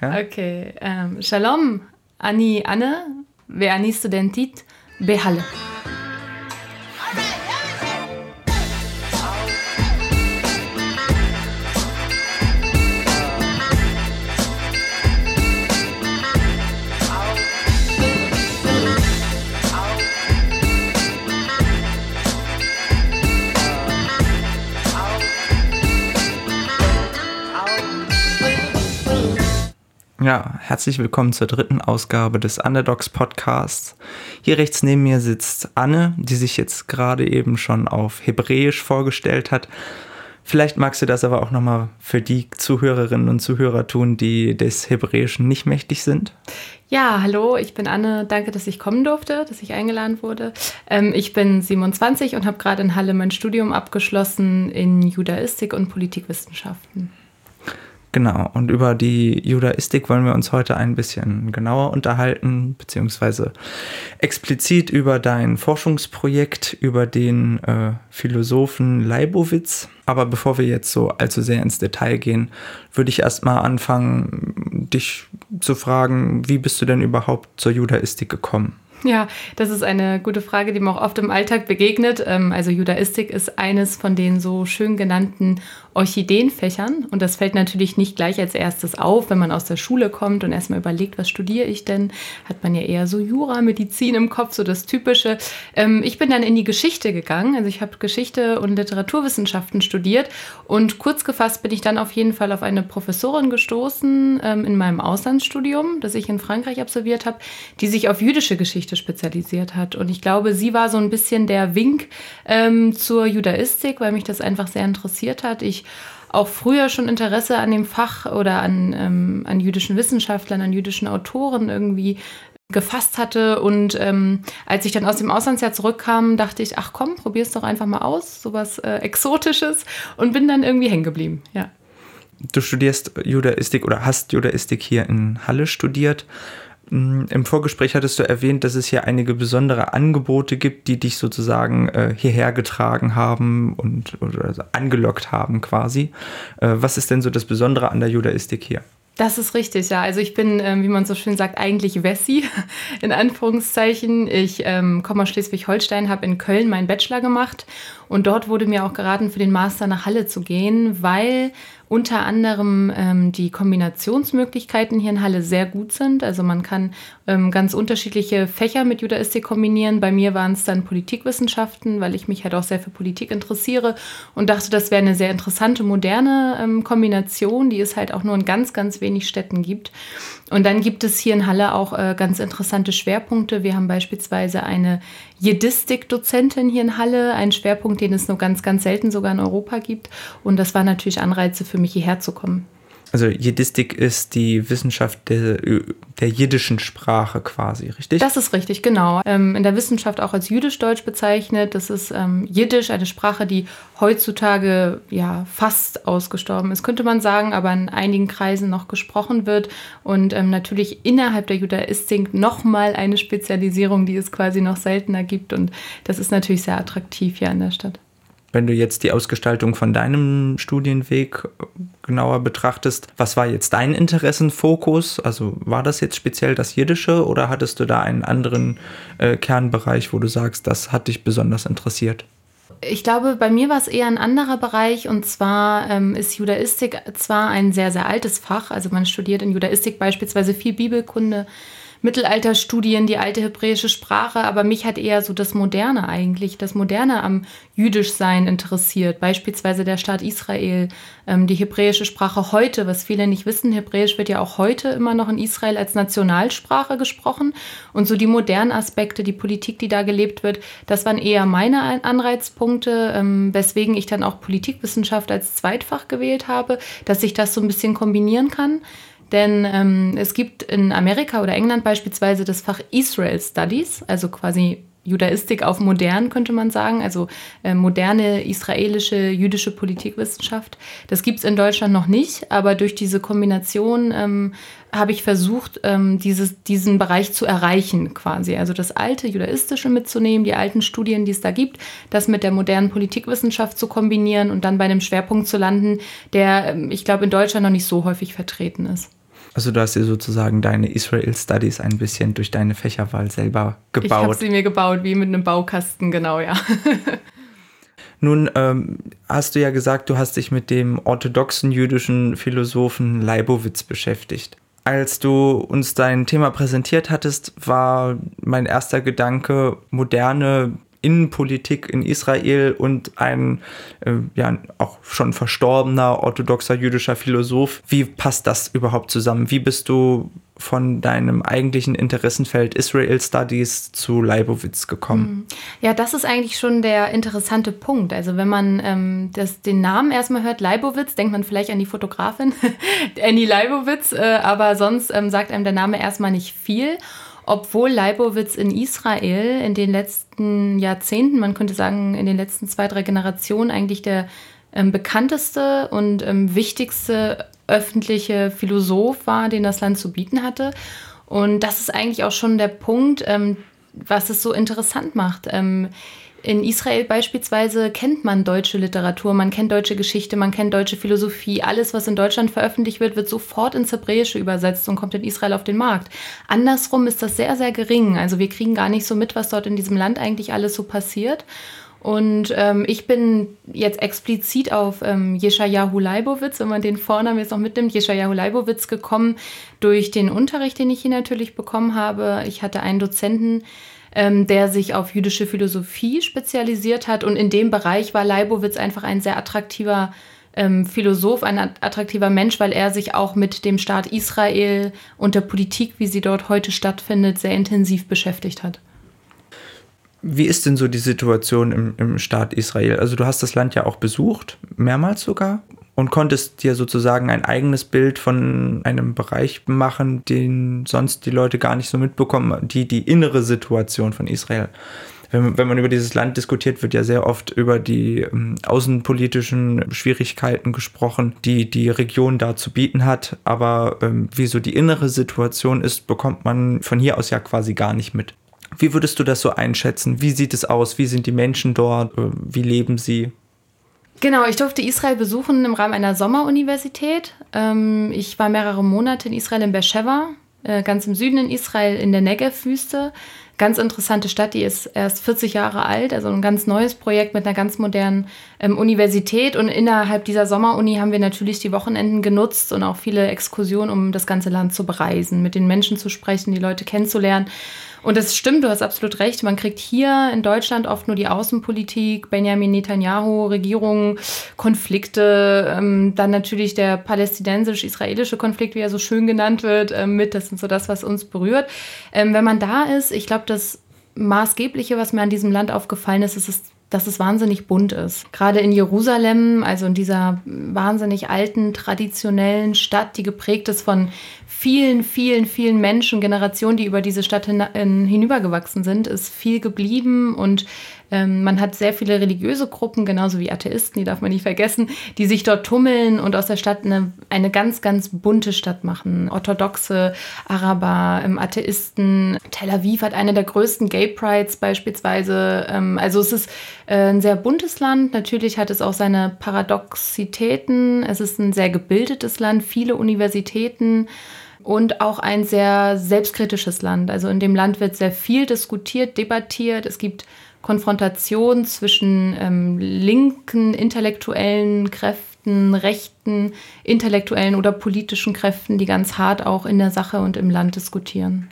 Ja? Okay. Ähm, Shalom, Ani, Anne, wer Anni Studentit, Behalle. Ja, herzlich willkommen zur dritten Ausgabe des Underdogs Podcasts. Hier rechts neben mir sitzt Anne, die sich jetzt gerade eben schon auf Hebräisch vorgestellt hat. Vielleicht magst du das aber auch nochmal für die Zuhörerinnen und Zuhörer tun, die des Hebräischen nicht mächtig sind. Ja, hallo, ich bin Anne. Danke, dass ich kommen durfte, dass ich eingeladen wurde. Ähm, ich bin 27 und habe gerade in Halle mein Studium abgeschlossen in Judaistik und Politikwissenschaften. Genau, und über die Judaistik wollen wir uns heute ein bisschen genauer unterhalten, beziehungsweise explizit über dein Forschungsprojekt, über den äh, Philosophen Leibowitz. Aber bevor wir jetzt so allzu sehr ins Detail gehen, würde ich erstmal anfangen, dich zu fragen, wie bist du denn überhaupt zur Judaistik gekommen? Ja, das ist eine gute Frage, die mir auch oft im Alltag begegnet. Ähm, also Judaistik ist eines von den so schön genannten Orchideenfächern. Und das fällt natürlich nicht gleich als erstes auf, wenn man aus der Schule kommt und erstmal überlegt, was studiere ich denn? Hat man ja eher so Jura, Medizin im Kopf, so das Typische. Ähm, ich bin dann in die Geschichte gegangen. Also ich habe Geschichte und Literaturwissenschaften studiert. Und kurz gefasst bin ich dann auf jeden Fall auf eine Professorin gestoßen ähm, in meinem Auslandsstudium, das ich in Frankreich absolviert habe, die sich auf jüdische Geschichte spezialisiert hat. Und ich glaube, sie war so ein bisschen der Wink ähm, zur Judaistik, weil mich das einfach sehr interessiert hat. Ich auch früher schon Interesse an dem Fach oder an, ähm, an jüdischen Wissenschaftlern, an jüdischen Autoren irgendwie gefasst hatte. Und ähm, als ich dann aus dem Auslandsjahr zurückkam, dachte ich, ach komm, probier's doch einfach mal aus, sowas äh, Exotisches und bin dann irgendwie hängen geblieben, ja. Du studierst Judaistik oder hast Judaistik hier in Halle studiert. Mm, Im Vorgespräch hattest du erwähnt, dass es hier einige besondere Angebote gibt, die dich sozusagen äh, hierher getragen haben und oder also angelockt haben quasi. Äh, was ist denn so das Besondere an der Judaistik hier? Das ist richtig, ja. Also ich bin, ähm, wie man so schön sagt, eigentlich Wessi, in Anführungszeichen. Ich ähm, komme aus Schleswig-Holstein, habe in Köln meinen Bachelor gemacht und dort wurde mir auch geraten, für den Master nach Halle zu gehen, weil unter anderem ähm, die Kombinationsmöglichkeiten hier in Halle sehr gut sind. Also man kann ähm, ganz unterschiedliche Fächer mit Judaistik kombinieren. Bei mir waren es dann Politikwissenschaften, weil ich mich halt auch sehr für Politik interessiere und dachte, das wäre eine sehr interessante, moderne ähm, Kombination, die es halt auch nur in ganz, ganz wenig Städten gibt. Und dann gibt es hier in Halle auch äh, ganz interessante Schwerpunkte. Wir haben beispielsweise eine Jedistik-Dozentin hier in Halle, einen Schwerpunkt, den es nur ganz, ganz selten sogar in Europa gibt. Und das war natürlich Anreize für mich, hierher zu kommen. Also Jiddistik ist die Wissenschaft der, der jiddischen Sprache quasi, richtig? Das ist richtig, genau. Ähm, in der Wissenschaft auch als jüdisch-deutsch bezeichnet. Das ist ähm, Jiddisch, eine Sprache, die heutzutage ja fast ausgestorben ist, könnte man sagen, aber in einigen Kreisen noch gesprochen wird. Und ähm, natürlich innerhalb der Judaistik nochmal eine Spezialisierung, die es quasi noch seltener gibt. Und das ist natürlich sehr attraktiv hier an der Stadt. Wenn du jetzt die Ausgestaltung von deinem Studienweg genauer betrachtest, was war jetzt dein Interessenfokus? Also war das jetzt speziell das Jiddische oder hattest du da einen anderen äh, Kernbereich, wo du sagst, das hat dich besonders interessiert? Ich glaube, bei mir war es eher ein anderer Bereich und zwar ähm, ist Judaistik zwar ein sehr, sehr altes Fach, also man studiert in Judaistik beispielsweise viel Bibelkunde, Mittelalterstudien, die alte hebräische Sprache, aber mich hat eher so das Moderne eigentlich, das Moderne am Jüdischsein interessiert. Beispielsweise der Staat Israel, ähm, die hebräische Sprache heute, was viele nicht wissen, Hebräisch wird ja auch heute immer noch in Israel als Nationalsprache gesprochen. Und so die modernen Aspekte, die Politik, die da gelebt wird, das waren eher meine Anreizpunkte, ähm, weswegen ich dann auch Politikwissenschaft als Zweitfach gewählt habe, dass ich das so ein bisschen kombinieren kann. Denn ähm, es gibt in Amerika oder England beispielsweise das Fach Israel Studies, also quasi Judaistik auf modern, könnte man sagen, also äh, moderne israelische jüdische Politikwissenschaft. Das gibt es in Deutschland noch nicht, aber durch diese Kombination ähm, habe ich versucht, ähm, dieses, diesen Bereich zu erreichen, quasi. Also das alte Judaistische mitzunehmen, die alten Studien, die es da gibt, das mit der modernen Politikwissenschaft zu kombinieren und dann bei einem Schwerpunkt zu landen, der, ähm, ich glaube, in Deutschland noch nicht so häufig vertreten ist. Also du hast dir sozusagen deine Israel Studies ein bisschen durch deine Fächerwahl selber gebaut. Ich habe sie mir gebaut, wie mit einem Baukasten, genau, ja. Nun ähm, hast du ja gesagt, du hast dich mit dem orthodoxen jüdischen Philosophen Leibowitz beschäftigt. Als du uns dein Thema präsentiert hattest, war mein erster Gedanke, moderne Innenpolitik in Israel und ein äh, ja auch schon verstorbener orthodoxer jüdischer Philosoph. Wie passt das überhaupt zusammen? Wie bist du von deinem eigentlichen Interessenfeld Israel Studies zu Leibowitz gekommen? Hm. Ja, das ist eigentlich schon der interessante Punkt. Also wenn man ähm, das, den Namen erstmal hört, Leibowitz, denkt man vielleicht an die Fotografin Annie Leibowitz, äh, aber sonst ähm, sagt einem der Name erstmal nicht viel obwohl Leibowitz in Israel in den letzten Jahrzehnten, man könnte sagen in den letzten zwei, drei Generationen eigentlich der ähm, bekannteste und ähm, wichtigste öffentliche Philosoph war, den das Land zu bieten hatte. Und das ist eigentlich auch schon der Punkt, ähm, was es so interessant macht. In Israel beispielsweise kennt man deutsche Literatur, man kennt deutsche Geschichte, man kennt deutsche Philosophie. Alles, was in Deutschland veröffentlicht wird, wird sofort ins Hebräische übersetzt und kommt in Israel auf den Markt. Andersrum ist das sehr, sehr gering. Also wir kriegen gar nicht so mit, was dort in diesem Land eigentlich alles so passiert. Und ähm, ich bin jetzt explizit auf ähm, Jeschajahu Leibowitz, wenn man den Vornamen jetzt noch mitnimmt, Jeschajahu Leibowitz gekommen durch den Unterricht, den ich hier natürlich bekommen habe. Ich hatte einen Dozenten, ähm, der sich auf jüdische Philosophie spezialisiert hat. Und in dem Bereich war Leibowitz einfach ein sehr attraktiver ähm, Philosoph, ein attraktiver Mensch, weil er sich auch mit dem Staat Israel und der Politik, wie sie dort heute stattfindet, sehr intensiv beschäftigt hat. Wie ist denn so die Situation im, im Staat Israel? Also du hast das Land ja auch besucht, mehrmals sogar und konntest dir sozusagen ein eigenes Bild von einem Bereich machen, den sonst die Leute gar nicht so mitbekommen, die, die innere Situation von Israel. Wenn, wenn man über dieses Land diskutiert, wird ja sehr oft über die ähm, außenpolitischen Schwierigkeiten gesprochen, die die Region da zu bieten hat. Aber ähm, wie so die innere Situation ist, bekommt man von hier aus ja quasi gar nicht mit. Wie würdest du das so einschätzen? Wie sieht es aus? Wie sind die Menschen dort? Äh, wie leben sie? Genau, ich durfte Israel besuchen im Rahmen einer Sommeruniversität. Ähm, ich war mehrere Monate in Israel in Beersheba, äh, ganz im Süden in Israel, in der Negev-Wüste. Ganz interessante Stadt, die ist erst 40 Jahre alt, also ein ganz neues Projekt mit einer ganz modernen ähm, Universität. Und innerhalb dieser Sommeruni haben wir natürlich die Wochenenden genutzt und auch viele Exkursionen, um das ganze Land zu bereisen, mit den Menschen zu sprechen, die Leute kennenzulernen. Und das stimmt, du hast absolut recht. Man kriegt hier in Deutschland oft nur die Außenpolitik, Benjamin Netanyahu, Regierung, Konflikte, ähm, dann natürlich der palästinensisch-israelische Konflikt, wie er so schön genannt wird, äh, mit. Das sind so das, was uns berührt. Ähm, wenn man da ist, ich glaube, das Maßgebliche, was mir an diesem Land aufgefallen ist, ist, es dass es wahnsinnig bunt ist. Gerade in Jerusalem, also in dieser wahnsinnig alten, traditionellen Stadt, die geprägt ist von vielen, vielen, vielen Menschen, Generationen, die über diese Stadt hin, hinübergewachsen sind, ist viel geblieben und ähm, man hat sehr viele religiöse Gruppen, genauso wie Atheisten, die darf man nicht vergessen, die sich dort tummeln und aus der Stadt eine, eine ganz, ganz bunte Stadt machen. Orthodoxe, Araber, ähm, Atheisten. Tel Aviv hat eine der größten Gay Prides beispielsweise. Ähm, also es ist äh, ein sehr buntes Land. Natürlich hat es auch seine Paradoxitäten. Es ist ein sehr gebildetes Land, viele Universitäten und auch ein sehr selbstkritisches Land. Also in dem Land wird sehr viel diskutiert, debattiert. Es gibt Konfrontation zwischen ähm, linken intellektuellen Kräften, rechten intellektuellen oder politischen Kräften, die ganz hart auch in der Sache und im Land diskutieren.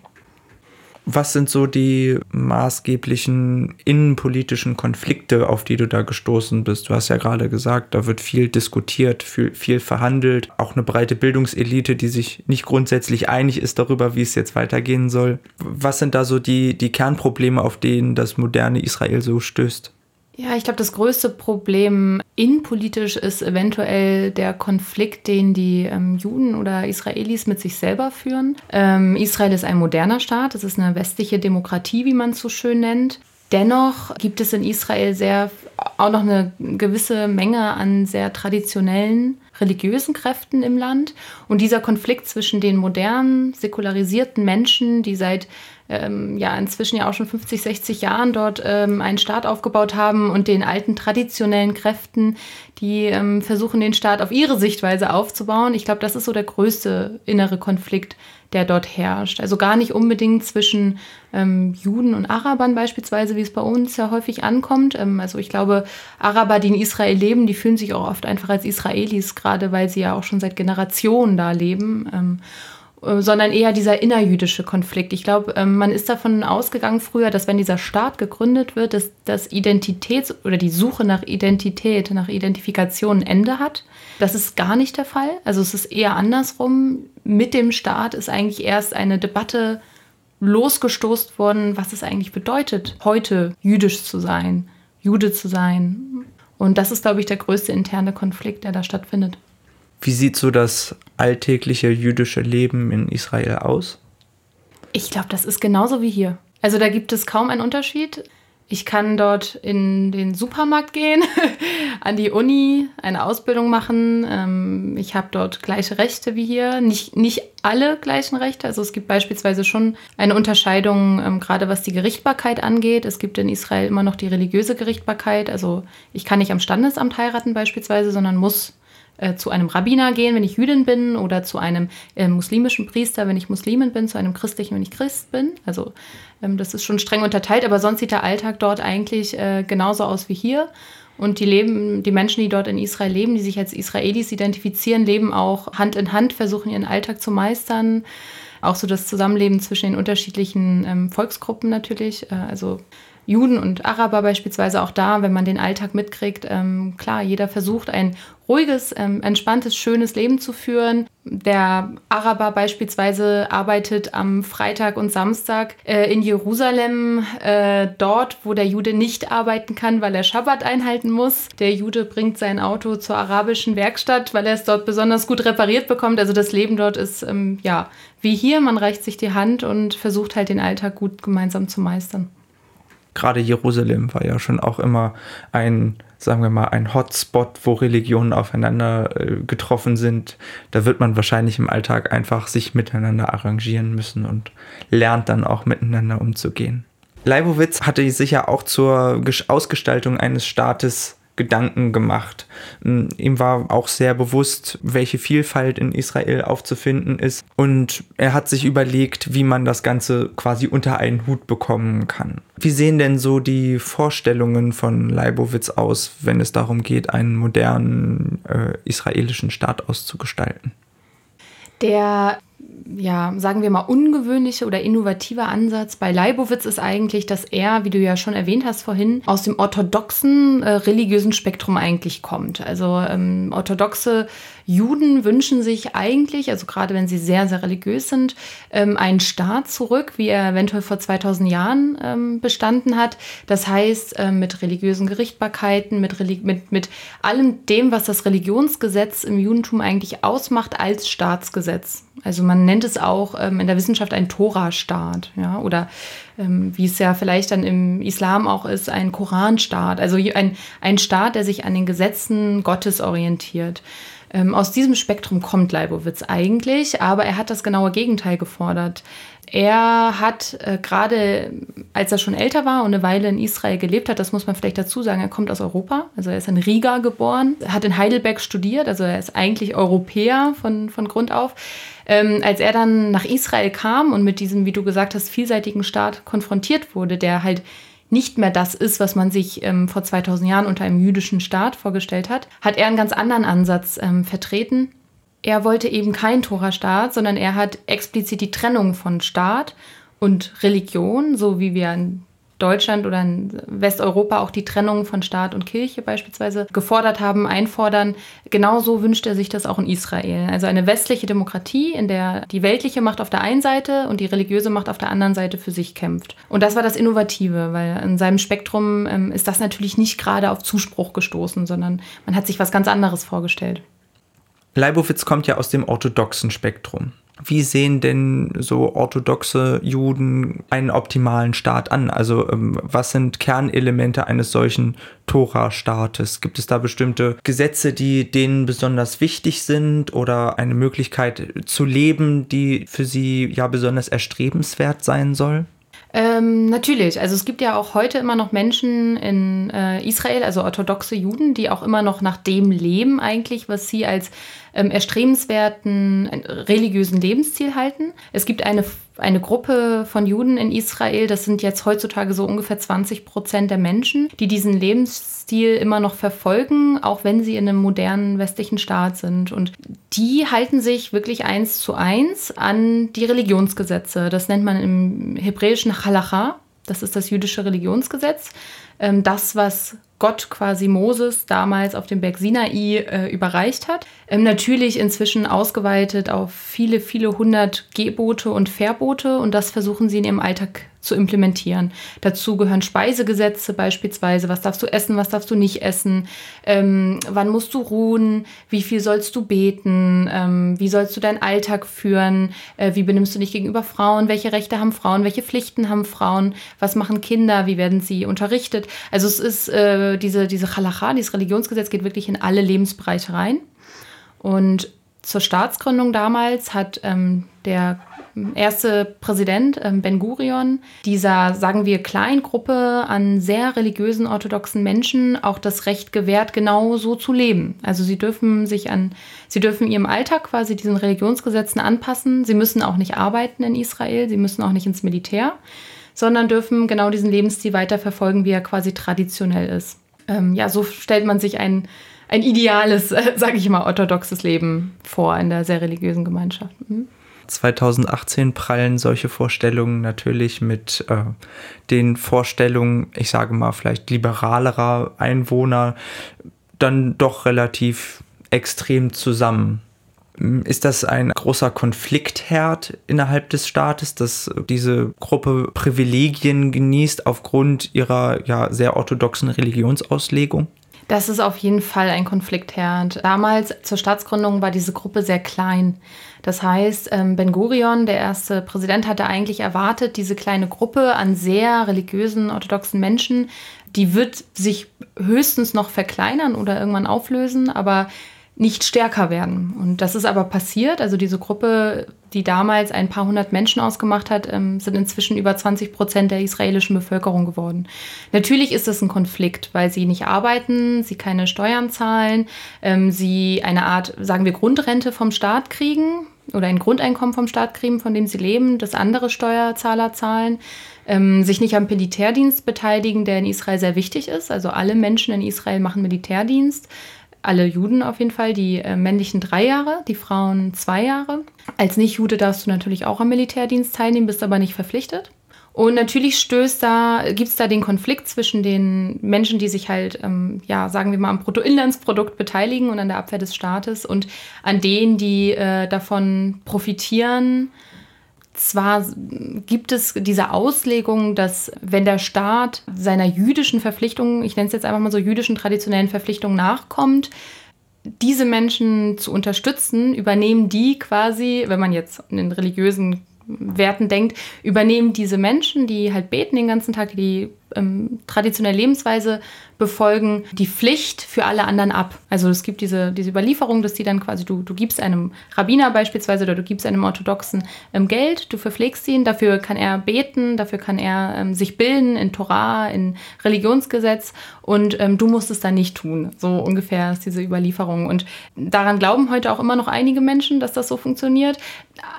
Was sind so die maßgeblichen innenpolitischen Konflikte, auf die du da gestoßen bist? Du hast ja gerade gesagt, da wird viel diskutiert, viel, viel verhandelt. Auch eine breite Bildungselite, die sich nicht grundsätzlich einig ist darüber, wie es jetzt weitergehen soll. Was sind da so die, die Kernprobleme, auf denen das moderne Israel so stößt? Ja, ich glaube, das größte Problem innenpolitisch ist eventuell der Konflikt, den die ähm, Juden oder Israelis mit sich selber führen. Ähm, Israel ist ein moderner Staat, es ist eine westliche Demokratie, wie man es so schön nennt. Dennoch gibt es in Israel sehr auch noch eine gewisse Menge an sehr traditionellen religiösen Kräften im Land. Und dieser Konflikt zwischen den modernen, säkularisierten Menschen, die seit ähm, ja inzwischen ja auch schon 50, 60 Jahren dort ähm, einen Staat aufgebaut haben und den alten traditionellen Kräften, die ähm, versuchen, den Staat auf ihre Sichtweise aufzubauen. Ich glaube, das ist so der größte innere Konflikt, der dort herrscht. Also gar nicht unbedingt zwischen ähm, Juden und Arabern beispielsweise, wie es bei uns ja häufig ankommt. Ähm, also ich glaube, Araber, die in Israel leben, die fühlen sich auch oft einfach als Israelis, gerade weil sie ja auch schon seit Generationen da leben. Ähm, äh, sondern eher dieser innerjüdische Konflikt. Ich glaube, ähm, man ist davon ausgegangen früher, dass wenn dieser Staat gegründet wird, dass das Identitäts- oder die Suche nach Identität, nach Identifikation ein Ende hat. Das ist gar nicht der Fall. Also es ist eher andersrum. Mit dem Staat ist eigentlich erst eine Debatte losgestoßt worden, was es eigentlich bedeutet, heute jüdisch zu sein, Jude zu sein. Und das ist, glaube ich, der größte interne Konflikt, der da stattfindet. Wie sieht so das alltägliche jüdische Leben in Israel aus? Ich glaube, das ist genauso wie hier. Also da gibt es kaum einen Unterschied. Ich kann dort in den Supermarkt gehen, an die Uni, eine Ausbildung machen. Ähm, ich habe dort gleiche Rechte wie hier. Nicht, nicht alle gleichen Rechte. Also es gibt beispielsweise schon eine Unterscheidung, ähm, gerade was die Gerichtbarkeit angeht. Es gibt in Israel immer noch die religiöse Gerichtbarkeit. Also ich kann nicht am Standesamt heiraten beispielsweise, sondern muss äh, zu einem Rabbiner gehen, wenn ich Jüdin bin, oder zu einem äh, muslimischen Priester, wenn ich Muslimin bin, zu einem christlichen, wenn ich Christ bin. Also ähm, das ist schon streng unterteilt, aber sonst sieht der Alltag dort eigentlich äh, genauso aus wie hier. Und die leben, die Menschen, die dort in Israel leben, die sich als Israelis identifizieren, leben auch Hand in Hand, versuchen ihren Alltag zu meistern. Auch so das Zusammenleben zwischen den unterschiedlichen ähm, Volksgruppen natürlich. Äh, also Juden und Araber beispielsweise auch da, wenn man den Alltag mitkriegt. Ähm, klar, jeder versucht ein ruhiges, ähm, entspanntes, schönes Leben zu führen. Der Araber beispielsweise arbeitet am Freitag und Samstag äh, in Jerusalem, äh, dort, wo der Jude nicht arbeiten kann, weil er Schabbat einhalten muss. Der Jude bringt sein Auto zur arabischen Werkstatt, weil er es dort besonders gut repariert bekommt. Also das Leben dort ist ähm, ja wie hier, man reicht sich die Hand und versucht halt den Alltag gut gemeinsam zu meistern gerade Jerusalem war ja schon auch immer ein, sagen wir mal, ein Hotspot, wo Religionen aufeinander äh, getroffen sind. Da wird man wahrscheinlich im Alltag einfach sich miteinander arrangieren müssen und lernt dann auch miteinander umzugehen. Leibowitz hatte sich ja auch zur Ausgestaltung eines Staates Gedanken gemacht. Mm, ihm war auch sehr bewusst, welche Vielfalt in Israel aufzufinden ist. Und er hat sich überlegt, wie man das Ganze quasi unter einen Hut bekommen kann. Wie sehen denn so die Vorstellungen von Leibowitz aus, wenn es darum geht, einen modernen äh, israelischen Staat auszugestalten? Der ja, sagen wir mal, ungewöhnliche oder innovative Ansatz bei Leibowitz ist eigentlich, dass er, wie du ja schon erwähnt hast vorhin, aus dem orthodoxen äh, religiösen Spektrum eigentlich kommt. Also ähm, orthodoxe Juden wünschen sich eigentlich, also gerade wenn sie sehr, sehr religiös sind, ähm, einen Staat zurück, wie er eventuell vor 2000 Jahren ähm, bestanden hat. Das heißt, ähm, mit religiösen Gerichtbarkeiten, mit, mit, mit allem dem, was das Religionsgesetz im Judentum eigentlich ausmacht, als Staatsgesetz. Also man nennt es auch ähm, in der Wissenschaft ein Tora-Staat, ja, oder ähm, wie es ja vielleicht dann im Islam auch ist, ein Koranstaat, also ein, ein Staat, der sich an den Gesetzen Gottes orientiert. Ähm, aus diesem Spektrum kommt Leibowitz eigentlich, aber er hat das genaue Gegenteil gefordert. Er hat äh, gerade, als er schon älter war und eine Weile in Israel gelebt hat, das muss man vielleicht dazu sagen, er kommt aus Europa, also er ist in Riga geboren, hat in Heidelberg studiert, also er ist eigentlich Europäer von, von Grund auf. Ähm, als er dann nach Israel kam und mit diesem, wie du gesagt hast, vielseitigen Staat konfrontiert wurde, der halt nicht mehr das ist, was man sich ähm, vor 2000 Jahren unter einem jüdischen Staat vorgestellt hat, hat er einen ganz anderen Ansatz ähm, vertreten. Er wollte eben kein Tora-Staat, sondern er hat explizit die Trennung von Staat und Religion, so wie wir in Deutschland oder in Westeuropa auch die Trennung von Staat und Kirche beispielsweise gefordert haben, einfordern. Genauso wünscht er sich das auch in Israel. Also eine westliche Demokratie, in der die weltliche Macht auf der einen Seite und die religiöse Macht auf der anderen Seite für sich kämpft. Und das war das Innovative, weil in seinem Spektrum ähm, ist das natürlich nicht gerade auf Zuspruch gestoßen, sondern man hat sich was ganz anderes vorgestellt. Leibowitz kommt ja aus dem orthodoxen Spektrum. Wie sehen denn so orthodoxe Juden einen optimalen Staat an? Also ähm, was sind Kernelemente eines solchen Tora-Staates? Gibt es da bestimmte Gesetze, die denen besonders wichtig sind oder eine Möglichkeit zu leben, die für sie ja besonders erstrebenswert sein soll? Ähm, natürlich. Also es gibt ja auch heute immer noch Menschen in äh, Israel, also orthodoxe Juden, die auch immer noch nach dem leben eigentlich, was sie als ähm, erstrebenswerten religiösen Lebensziel halten. Es gibt eine, eine Gruppe von Juden in Israel, das sind jetzt heutzutage so ungefähr 20 Prozent der Menschen, die diesen Lebensstil immer noch verfolgen, auch wenn sie in einem modernen westlichen Staat sind. Und die halten sich wirklich eins zu eins an die Religionsgesetze. Das nennt man im hebräischen Halacha. Das ist das jüdische Religionsgesetz. Ähm, das, was Gott quasi Moses damals auf dem Berg Sinai äh, überreicht hat. Ähm, natürlich inzwischen ausgeweitet auf viele, viele hundert Gebote und Verbote und das versuchen sie in ihrem Alltag zu implementieren. Dazu gehören Speisegesetze beispielsweise, was darfst du essen, was darfst du nicht essen, ähm, wann musst du ruhen, wie viel sollst du beten, ähm, wie sollst du deinen Alltag führen, äh, wie benimmst du dich gegenüber Frauen, welche Rechte haben Frauen, welche Pflichten haben Frauen, was machen Kinder, wie werden sie unterrichtet. Also es ist äh, diese, diese Halacha, dieses Religionsgesetz geht wirklich in alle Lebensbereiche rein. Und zur Staatsgründung damals hat ähm, der erste Präsident ähm, Ben Gurion dieser, sagen wir, Kleingruppe an sehr religiösen orthodoxen Menschen auch das Recht gewährt, genau so zu leben. Also sie dürfen sich an, sie dürfen ihrem Alltag quasi diesen Religionsgesetzen anpassen. Sie müssen auch nicht arbeiten in Israel, sie müssen auch nicht ins Militär, sondern dürfen genau diesen Lebensstil weiterverfolgen, wie er quasi traditionell ist. Ähm, ja, so stellt man sich ein ein ideales, äh, sage ich mal, orthodoxes Leben vor in der sehr religiösen Gemeinschaft. Mhm. 2018 prallen solche Vorstellungen natürlich mit äh, den Vorstellungen, ich sage mal, vielleicht liberalerer Einwohner dann doch relativ extrem zusammen. Ist das ein großer Konfliktherd innerhalb des Staates, dass diese Gruppe Privilegien genießt aufgrund ihrer ja sehr orthodoxen Religionsauslegung? Das ist auf jeden Fall ein Konfliktherd. Damals zur Staatsgründung war diese Gruppe sehr klein. Das heißt, ähm, Ben Gurion, der erste Präsident, hatte eigentlich erwartet, diese kleine Gruppe an sehr religiösen, orthodoxen Menschen, die wird sich höchstens noch verkleinern oder irgendwann auflösen, aber nicht stärker werden. Und das ist aber passiert. Also diese Gruppe, die damals ein paar hundert Menschen ausgemacht hat, ähm, sind inzwischen über 20 Prozent der israelischen Bevölkerung geworden. Natürlich ist es ein Konflikt, weil sie nicht arbeiten, sie keine Steuern zahlen, ähm, sie eine Art, sagen wir, Grundrente vom Staat kriegen oder ein Grundeinkommen vom Staat kriegen, von dem sie leben, das andere Steuerzahler zahlen. Ähm, sich nicht am Militärdienst beteiligen, der in Israel sehr wichtig ist. Also alle Menschen in Israel machen Militärdienst alle Juden auf jeden Fall, die äh, männlichen drei Jahre, die Frauen zwei Jahre. Als Nicht-Jude darfst du natürlich auch am Militärdienst teilnehmen, bist aber nicht verpflichtet. Und natürlich stößt da, gibt es da den Konflikt zwischen den Menschen, die sich halt, ähm, ja, sagen wir mal, am Bruttoinlandsprodukt beteiligen und an der Abwehr des Staates und an denen, die äh, davon profitieren, zwar gibt es diese Auslegung, dass wenn der Staat seiner jüdischen Verpflichtungen, ich nenne es jetzt einfach mal so jüdischen traditionellen Verpflichtungen nachkommt, diese Menschen zu unterstützen, übernehmen die quasi, wenn man jetzt in den religiösen Werten denkt, übernehmen diese Menschen, die halt beten den ganzen Tag, die ähm, traditionelle Lebensweise befolgen, die Pflicht für alle anderen ab. Also es gibt diese, diese Überlieferung, dass die dann quasi, du, du gibst einem Rabbiner beispielsweise oder du gibst einem Orthodoxen ähm, Geld, du verpflegst ihn, dafür kann er beten, dafür kann er ähm, sich bilden in Torah, in Religionsgesetz und ähm, du musst es dann nicht tun. So ungefähr ist diese Überlieferung. Und daran glauben heute auch immer noch einige Menschen, dass das so funktioniert.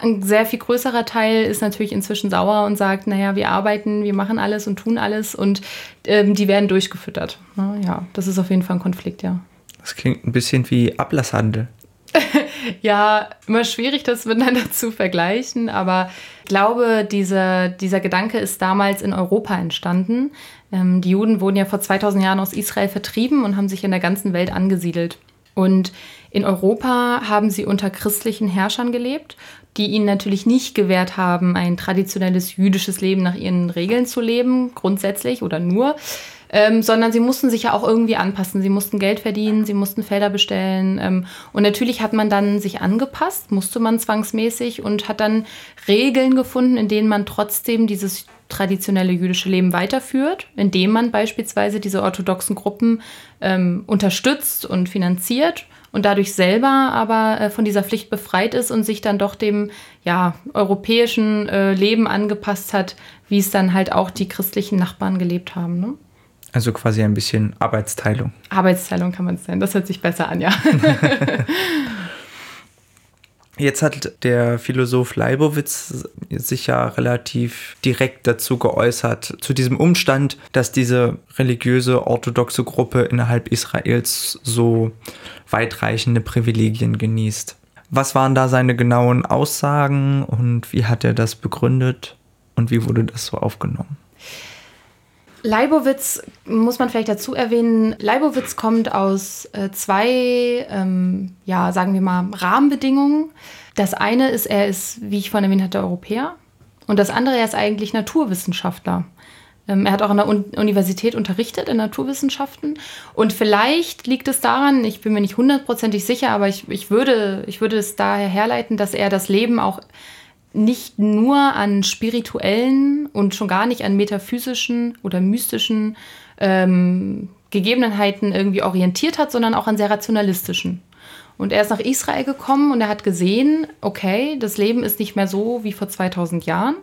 Ein sehr viel größerer Teil ist natürlich inzwischen sauer und sagt, naja, wir arbeiten, wir machen alles und tun alles und ähm, die werden durchgefüttert. Ja, das ist auf jeden Fall ein Konflikt, ja. Das klingt ein bisschen wie Ablasshandel. ja, immer schwierig, das miteinander zu vergleichen, aber ich glaube, diese, dieser Gedanke ist damals in Europa entstanden. Ähm, die Juden wurden ja vor 2000 Jahren aus Israel vertrieben und haben sich in der ganzen Welt angesiedelt. Und in Europa haben sie unter christlichen Herrschern gelebt die ihnen natürlich nicht gewährt haben, ein traditionelles jüdisches Leben nach ihren Regeln zu leben, grundsätzlich oder nur, ähm, sondern sie mussten sich ja auch irgendwie anpassen. Sie mussten Geld verdienen, sie mussten Felder bestellen. Ähm, und natürlich hat man dann sich angepasst, musste man zwangsmäßig und hat dann Regeln gefunden, in denen man trotzdem dieses traditionelle jüdische Leben weiterführt, indem man beispielsweise diese orthodoxen Gruppen ähm, unterstützt und finanziert und dadurch selber aber äh, von dieser Pflicht befreit ist und sich dann doch dem ja, europäischen äh, Leben angepasst hat, wie es dann halt auch die christlichen Nachbarn gelebt haben. Ne? Also quasi ein bisschen Arbeitsteilung. Arbeitsteilung kann man es nennen. Das hört sich besser an, ja. Jetzt hat der Philosoph Leibowitz sich ja relativ direkt dazu geäußert, zu diesem Umstand, dass diese religiöse orthodoxe Gruppe innerhalb Israels so weitreichende Privilegien genießt. Was waren da seine genauen Aussagen und wie hat er das begründet und wie wurde das so aufgenommen? Leibowitz muss man vielleicht dazu erwähnen. Leibowitz kommt aus äh, zwei, ähm, ja, sagen wir mal, Rahmenbedingungen. Das eine ist, er ist, wie ich vorhin erwähnt hatte, Europäer. Und das andere, er ist eigentlich Naturwissenschaftler. Ähm, er hat auch an der Un Universität unterrichtet in Naturwissenschaften. Und vielleicht liegt es daran, ich bin mir nicht hundertprozentig sicher, aber ich, ich, würde, ich würde es daher herleiten, dass er das Leben auch nicht nur an spirituellen und schon gar nicht an metaphysischen oder mystischen ähm, Gegebenheiten irgendwie orientiert hat, sondern auch an sehr rationalistischen. Und er ist nach Israel gekommen und er hat gesehen, okay, das Leben ist nicht mehr so wie vor 2000 Jahren.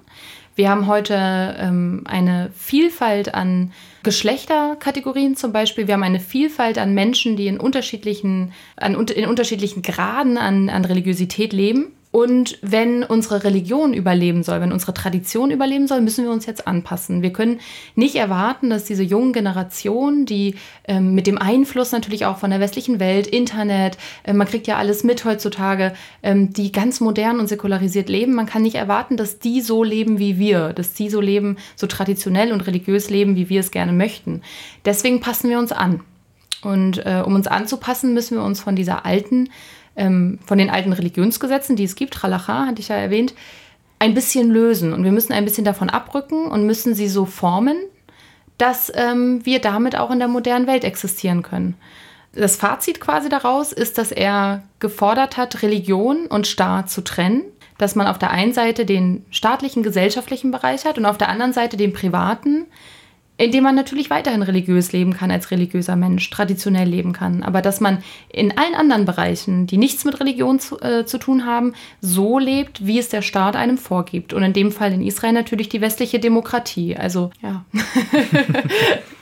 Wir haben heute ähm, eine Vielfalt an Geschlechterkategorien zum Beispiel. Wir haben eine Vielfalt an Menschen, die in unterschiedlichen, an, in unterschiedlichen Graden an, an Religiosität leben. Und wenn unsere Religion überleben soll, wenn unsere Tradition überleben soll, müssen wir uns jetzt anpassen. Wir können nicht erwarten, dass diese jungen Generationen, die ähm, mit dem Einfluss natürlich auch von der westlichen Welt, Internet, äh, man kriegt ja alles mit heutzutage, ähm, die ganz modern und säkularisiert leben, man kann nicht erwarten, dass die so leben wie wir, dass die so leben, so traditionell und religiös leben, wie wir es gerne möchten. Deswegen passen wir uns an. Und äh, um uns anzupassen, müssen wir uns von dieser alten ähm, von den alten Religionsgesetzen, die es gibt, Tralacha, hatte ich ja erwähnt, ein bisschen lösen. Und wir müssen ein bisschen davon abrücken und müssen sie so formen, dass ähm, wir damit auch in der modernen Welt existieren können. Das Fazit quasi daraus ist, dass er gefordert hat, Religion und Staat zu trennen, dass man auf der einen Seite den staatlichen, gesellschaftlichen Bereich hat und auf der anderen Seite den privaten, in dem man natürlich weiterhin religiös leben kann als religiöser Mensch, traditionell leben kann, aber dass man in allen anderen Bereichen, die nichts mit Religion zu, äh, zu tun haben, so lebt, wie es der Staat einem vorgibt. Und in dem Fall in Israel natürlich die westliche Demokratie. Also ja.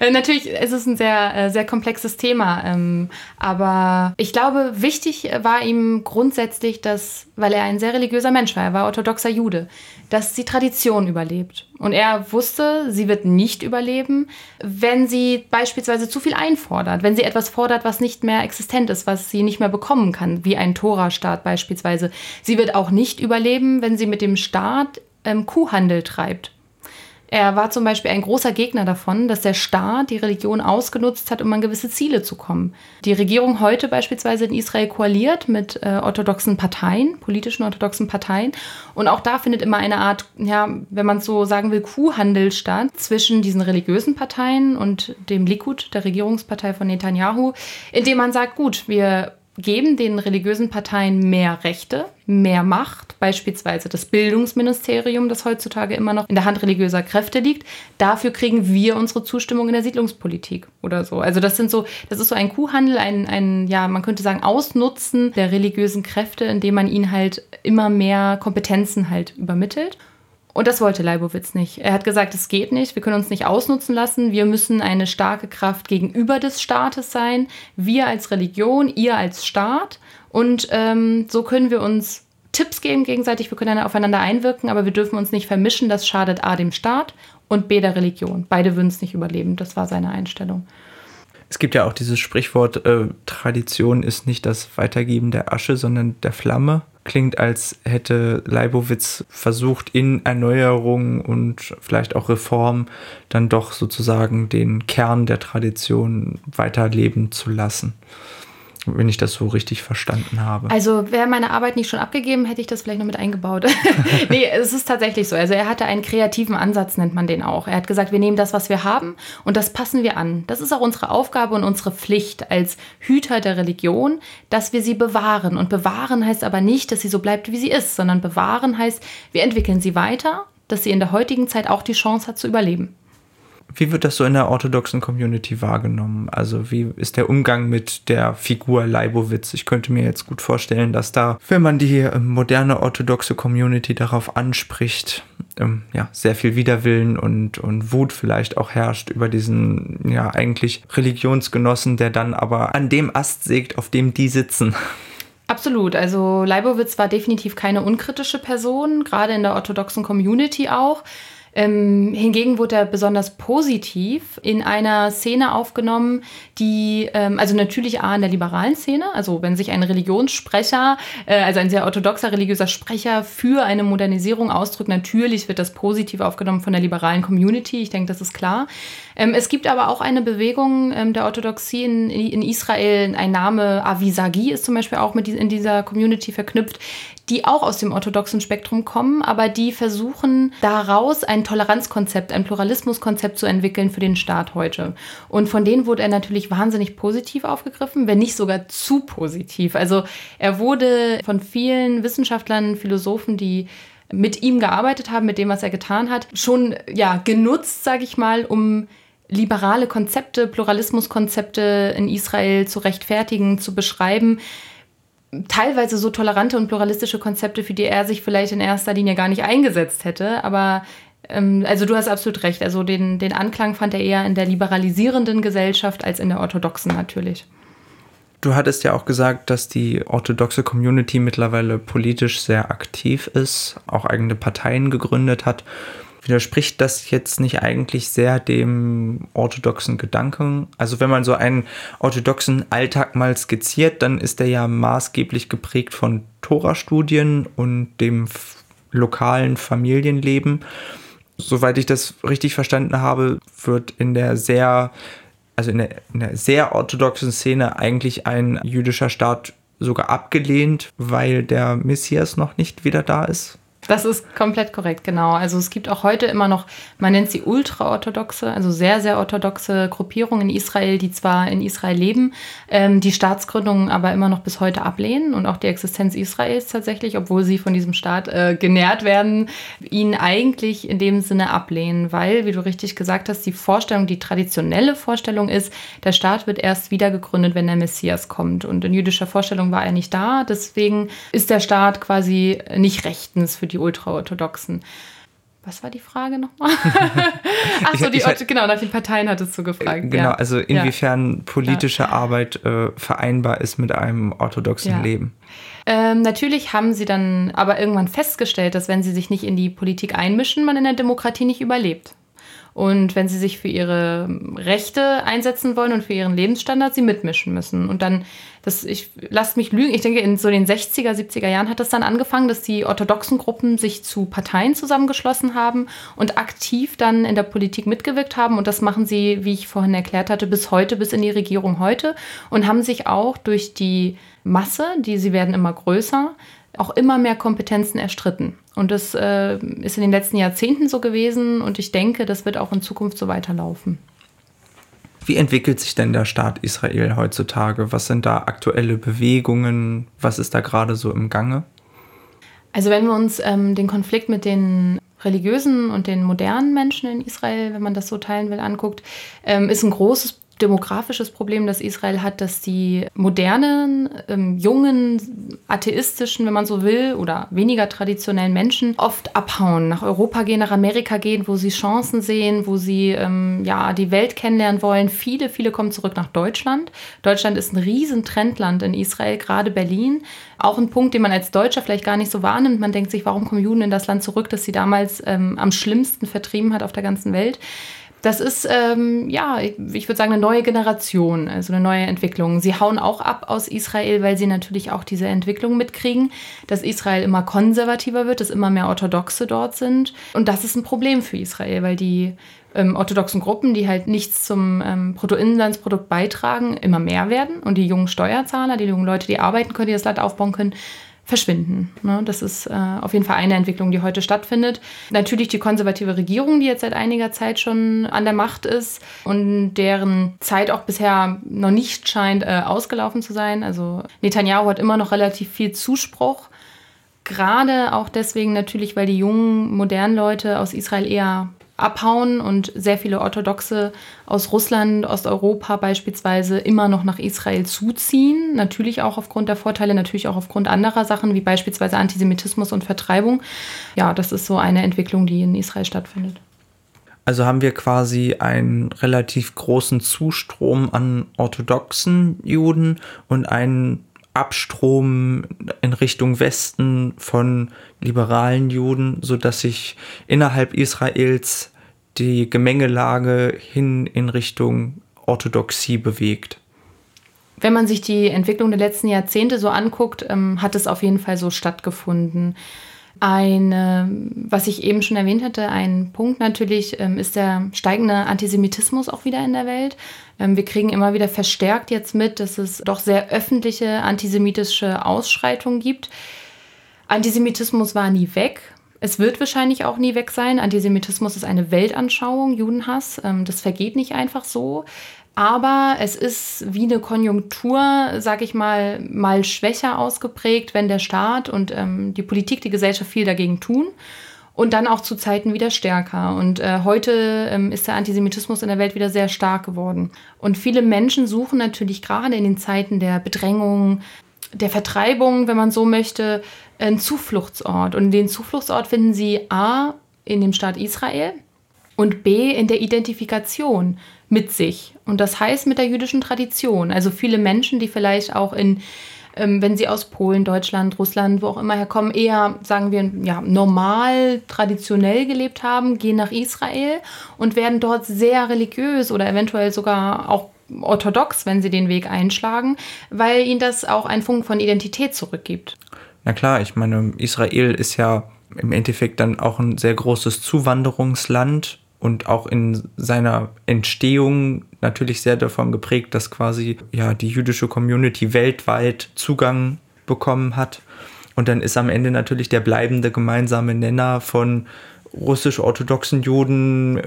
Äh, natürlich ist es ein sehr, äh, sehr komplexes Thema, ähm, aber ich glaube, wichtig war ihm grundsätzlich, dass, weil er ein sehr religiöser Mensch war, er war orthodoxer Jude, dass die Tradition überlebt. Und er wusste, sie wird nicht überleben, wenn sie beispielsweise zu viel einfordert, wenn sie etwas fordert, was nicht mehr existent ist, was sie nicht mehr bekommen kann, wie ein Tora-Staat beispielsweise. Sie wird auch nicht überleben, wenn sie mit dem Staat ähm, Kuhhandel treibt er war zum Beispiel ein großer Gegner davon, dass der Staat die Religion ausgenutzt hat, um an gewisse Ziele zu kommen. Die Regierung heute beispielsweise in Israel koaliert mit äh, orthodoxen Parteien, politischen orthodoxen Parteien. Und auch da findet immer eine Art, ja, wenn man so sagen will, Kuhhandel statt zwischen diesen religiösen Parteien und dem Likud, der Regierungspartei von Netanyahu, indem man sagt, gut, wir geben den religiösen Parteien mehr Rechte, mehr Macht, beispielsweise das Bildungsministerium, das heutzutage immer noch in der Hand religiöser Kräfte liegt. Dafür kriegen wir unsere Zustimmung in der Siedlungspolitik oder so. Also das sind so, das ist so ein Kuhhandel, ein, ein ja, man könnte sagen, Ausnutzen der religiösen Kräfte, indem man ihnen halt immer mehr Kompetenzen halt übermittelt. Und das wollte Leibowitz nicht. Er hat gesagt, es geht nicht, wir können uns nicht ausnutzen lassen, wir müssen eine starke Kraft gegenüber des Staates sein, wir als Religion, ihr als Staat. Und ähm, so können wir uns Tipps geben gegenseitig, wir können aufeinander einwirken, aber wir dürfen uns nicht vermischen, das schadet A dem Staat und B der Religion. Beide würden es nicht überleben, das war seine Einstellung. Es gibt ja auch dieses Sprichwort, äh, Tradition ist nicht das Weitergeben der Asche, sondern der Flamme klingt, als hätte Leibowitz versucht, in Erneuerung und vielleicht auch Reform dann doch sozusagen den Kern der Tradition weiterleben zu lassen wenn ich das so richtig verstanden habe. Also wäre meine Arbeit nicht schon abgegeben, hätte ich das vielleicht noch mit eingebaut. nee, es ist tatsächlich so. Also er hatte einen kreativen Ansatz, nennt man den auch. Er hat gesagt, wir nehmen das, was wir haben und das passen wir an. Das ist auch unsere Aufgabe und unsere Pflicht als Hüter der Religion, dass wir sie bewahren. Und bewahren heißt aber nicht, dass sie so bleibt, wie sie ist, sondern bewahren heißt, wir entwickeln sie weiter, dass sie in der heutigen Zeit auch die Chance hat zu überleben. Wie wird das so in der orthodoxen Community wahrgenommen? Also wie ist der Umgang mit der Figur Leibowitz? Ich könnte mir jetzt gut vorstellen, dass da, wenn man die äh, moderne orthodoxe Community darauf anspricht, ähm, ja, sehr viel Widerwillen und, und Wut vielleicht auch herrscht über diesen, ja, eigentlich Religionsgenossen, der dann aber an dem Ast sägt, auf dem die sitzen. Absolut. Also Leibowitz war definitiv keine unkritische Person, gerade in der orthodoxen Community auch. Ähm, hingegen wurde er besonders positiv in einer Szene aufgenommen, die, ähm, also natürlich A in der liberalen Szene, also wenn sich ein Religionssprecher, äh, also ein sehr orthodoxer religiöser Sprecher für eine Modernisierung ausdrückt, natürlich wird das positiv aufgenommen von der liberalen Community. Ich denke, das ist klar. Ähm, es gibt aber auch eine Bewegung ähm, der Orthodoxie in, in, Israel, ein Name Avisagi ist zum Beispiel auch mit in dieser Community verknüpft, die auch aus dem orthodoxen Spektrum kommen, aber die versuchen daraus ein Toleranzkonzept, ein Pluralismuskonzept zu entwickeln für den Staat heute. Und von denen wurde er natürlich wahnsinnig positiv aufgegriffen, wenn nicht sogar zu positiv. Also er wurde von vielen Wissenschaftlern, Philosophen, die mit ihm gearbeitet haben, mit dem, was er getan hat, schon ja genutzt, sage ich mal, um liberale Konzepte, Pluralismuskonzepte in Israel zu rechtfertigen, zu beschreiben teilweise so tolerante und pluralistische Konzepte, für die er sich vielleicht in erster Linie gar nicht eingesetzt hätte. Aber ähm, also du hast absolut recht. Also den, den Anklang fand er eher in der liberalisierenden Gesellschaft als in der orthodoxen natürlich. Du hattest ja auch gesagt, dass die orthodoxe Community mittlerweile politisch sehr aktiv ist, auch eigene Parteien gegründet hat widerspricht das jetzt nicht eigentlich sehr dem orthodoxen Gedanken? Also wenn man so einen orthodoxen Alltag mal skizziert, dann ist der ja maßgeblich geprägt von Tora-Studien und dem lokalen Familienleben. Soweit ich das richtig verstanden habe, wird in der sehr, also in der, in der sehr orthodoxen Szene eigentlich ein jüdischer Staat sogar abgelehnt, weil der Messias noch nicht wieder da ist. Das ist komplett korrekt, genau. Also es gibt auch heute immer noch, man nennt sie ultraorthodoxe, also sehr, sehr orthodoxe Gruppierungen in Israel, die zwar in Israel leben, ähm, die Staatsgründung aber immer noch bis heute ablehnen und auch die Existenz Israels tatsächlich, obwohl sie von diesem Staat äh, genährt werden, ihn eigentlich in dem Sinne ablehnen, weil, wie du richtig gesagt hast, die Vorstellung, die traditionelle Vorstellung ist, der Staat wird erst wieder gegründet, wenn der Messias kommt. Und in jüdischer Vorstellung war er nicht da, deswegen ist der Staat quasi nicht rechtens für die die Ultraorthodoxen. Was war die Frage nochmal? Achso, die, ich, genau, nach den Parteien hattest du gefragt. Genau, ja. also inwiefern ja. politische ja. Arbeit äh, vereinbar ist mit einem orthodoxen Leben. Ähm, natürlich haben sie dann aber irgendwann festgestellt, dass wenn sie sich nicht in die Politik einmischen, man in der Demokratie nicht überlebt. Und wenn sie sich für ihre Rechte einsetzen wollen und für ihren Lebensstandard, sie mitmischen müssen. Und dann, das, ich lasst mich lügen, ich denke, in so den 60er, 70er Jahren hat das dann angefangen, dass die orthodoxen Gruppen sich zu Parteien zusammengeschlossen haben und aktiv dann in der Politik mitgewirkt haben. Und das machen sie, wie ich vorhin erklärt hatte, bis heute, bis in die Regierung heute und haben sich auch durch die Masse, die sie werden immer größer, auch immer mehr Kompetenzen erstritten. Und das äh, ist in den letzten Jahrzehnten so gewesen und ich denke, das wird auch in Zukunft so weiterlaufen. Wie entwickelt sich denn der Staat Israel heutzutage? Was sind da aktuelle Bewegungen? Was ist da gerade so im Gange? Also wenn wir uns ähm, den Konflikt mit den religiösen und den modernen Menschen in Israel, wenn man das so teilen will, anguckt, ähm, ist ein großes demografisches Problem, das Israel hat, dass die modernen, ähm, jungen, atheistischen, wenn man so will, oder weniger traditionellen Menschen oft abhauen, nach Europa gehen, nach Amerika gehen, wo sie Chancen sehen, wo sie ähm, ja, die Welt kennenlernen wollen. Viele, viele kommen zurück nach Deutschland. Deutschland ist ein riesen Trendland in Israel, gerade Berlin. Auch ein Punkt, den man als Deutscher vielleicht gar nicht so wahrnimmt. Man denkt sich, warum kommen Juden in das Land zurück, das sie damals ähm, am schlimmsten vertrieben hat auf der ganzen Welt das ist, ähm, ja, ich würde sagen, eine neue Generation, also eine neue Entwicklung. Sie hauen auch ab aus Israel, weil sie natürlich auch diese Entwicklung mitkriegen, dass Israel immer konservativer wird, dass immer mehr Orthodoxe dort sind. Und das ist ein Problem für Israel, weil die ähm, orthodoxen Gruppen, die halt nichts zum ähm, Bruttoinlandsprodukt beitragen, immer mehr werden. Und die jungen Steuerzahler, die jungen Leute, die arbeiten können, die das Land aufbauen können, verschwinden. Ne? Das ist äh, auf jeden Fall eine Entwicklung, die heute stattfindet. Natürlich die konservative Regierung, die jetzt seit einiger Zeit schon an der Macht ist und deren Zeit auch bisher noch nicht scheint äh, ausgelaufen zu sein. Also Netanyahu hat immer noch relativ viel Zuspruch. Gerade auch deswegen natürlich, weil die jungen, modernen Leute aus Israel eher abhauen und sehr viele Orthodoxe aus Russland, Osteuropa beispielsweise immer noch nach Israel zuziehen. Natürlich auch aufgrund der Vorteile, natürlich auch aufgrund anderer Sachen wie beispielsweise Antisemitismus und Vertreibung. Ja, das ist so eine Entwicklung, die in Israel stattfindet. Also haben wir quasi einen relativ großen Zustrom an orthodoxen Juden und einen Abstrom in Richtung Westen von liberalen Juden, sodass sich innerhalb Israels die Gemengelage hin in Richtung Orthodoxie bewegt. Wenn man sich die Entwicklung der letzten Jahrzehnte so anguckt, ähm, hat es auf jeden Fall so stattgefunden. Eine, was ich eben schon erwähnt hatte, ein Punkt natürlich ähm, ist der steigende Antisemitismus auch wieder in der Welt. Ähm, wir kriegen immer wieder verstärkt jetzt mit, dass es doch sehr öffentliche antisemitische Ausschreitungen gibt. Antisemitismus war nie weg. Es wird wahrscheinlich auch nie weg sein. Antisemitismus ist eine Weltanschauung, Judenhass. Ähm, das vergeht nicht einfach so. Aber es ist wie eine Konjunktur, sag ich mal, mal schwächer ausgeprägt, wenn der Staat und ähm, die Politik, die Gesellschaft viel dagegen tun. Und dann auch zu Zeiten wieder stärker. Und äh, heute ähm, ist der Antisemitismus in der Welt wieder sehr stark geworden. Und viele Menschen suchen natürlich gerade in den Zeiten der Bedrängung, der Vertreibung, wenn man so möchte, einen Zufluchtsort. Und den Zufluchtsort finden sie A in dem Staat Israel und B in der Identifikation mit sich. Und das heißt mit der jüdischen Tradition. Also viele Menschen, die vielleicht auch in, ähm, wenn sie aus Polen, Deutschland, Russland, wo auch immer herkommen, eher, sagen wir, ja, normal, traditionell gelebt haben, gehen nach Israel und werden dort sehr religiös oder eventuell sogar auch orthodox, wenn sie den Weg einschlagen, weil ihnen das auch einen Funken von Identität zurückgibt. Na klar, ich meine, Israel ist ja im Endeffekt dann auch ein sehr großes Zuwanderungsland und auch in seiner Entstehung natürlich sehr davon geprägt, dass quasi ja die jüdische Community weltweit Zugang bekommen hat. Und dann ist am Ende natürlich der bleibende gemeinsame Nenner von russisch-orthodoxen Juden,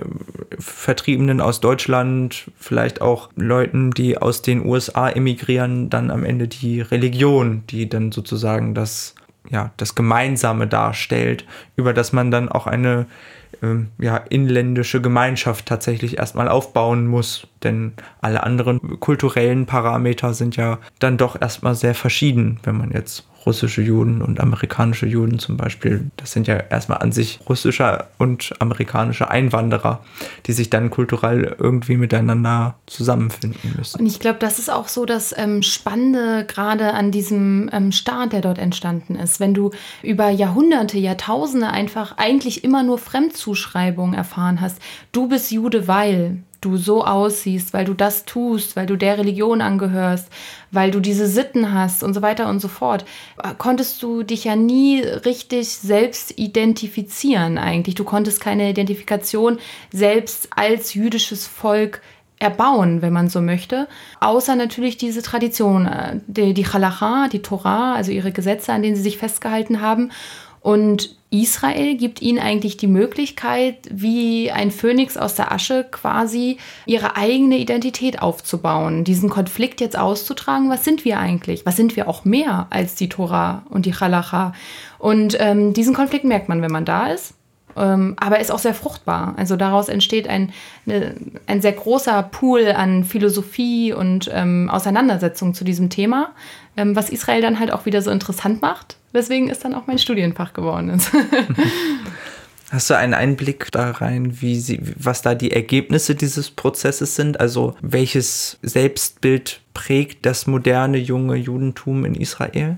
Vertriebenen aus Deutschland, vielleicht auch Leuten, die aus den USA emigrieren, dann am Ende die Religion, die dann sozusagen das, ja, das Gemeinsame darstellt, über das man dann auch eine ähm, ja, inländische Gemeinschaft tatsächlich erstmal aufbauen muss. Denn alle anderen kulturellen Parameter sind ja dann doch erstmal sehr verschieden, wenn man jetzt russische Juden und amerikanische Juden zum Beispiel. Das sind ja erstmal an sich russische und amerikanische Einwanderer, die sich dann kulturell irgendwie miteinander zusammenfinden müssen. Und ich glaube, das ist auch so das ähm, Spannende gerade an diesem ähm, Staat, der dort entstanden ist. Wenn du über Jahrhunderte, Jahrtausende einfach eigentlich immer nur Fremdzuschreibungen erfahren hast. Du bist Jude, weil du so aussiehst, weil du das tust, weil du der Religion angehörst, weil du diese Sitten hast und so weiter und so fort, konntest du dich ja nie richtig selbst identifizieren eigentlich. Du konntest keine Identifikation selbst als jüdisches Volk erbauen, wenn man so möchte. Außer natürlich diese Tradition, äh, die, die Halacha, die Torah, also ihre Gesetze, an denen sie sich festgehalten haben. Und Israel gibt ihnen eigentlich die Möglichkeit, wie ein Phönix aus der Asche quasi ihre eigene Identität aufzubauen, diesen Konflikt jetzt auszutragen. Was sind wir eigentlich? Was sind wir auch mehr als die Tora und die Halacha? Und ähm, diesen Konflikt merkt man, wenn man da ist. Ähm, aber ist auch sehr fruchtbar. Also daraus entsteht ein, eine, ein sehr großer Pool an Philosophie und ähm, Auseinandersetzung zu diesem Thema, ähm, was Israel dann halt auch wieder so interessant macht weswegen es dann auch mein Studienfach geworden ist. Hast du einen Einblick da rein, wie sie, was da die Ergebnisse dieses Prozesses sind? Also welches Selbstbild prägt das moderne junge Judentum in Israel?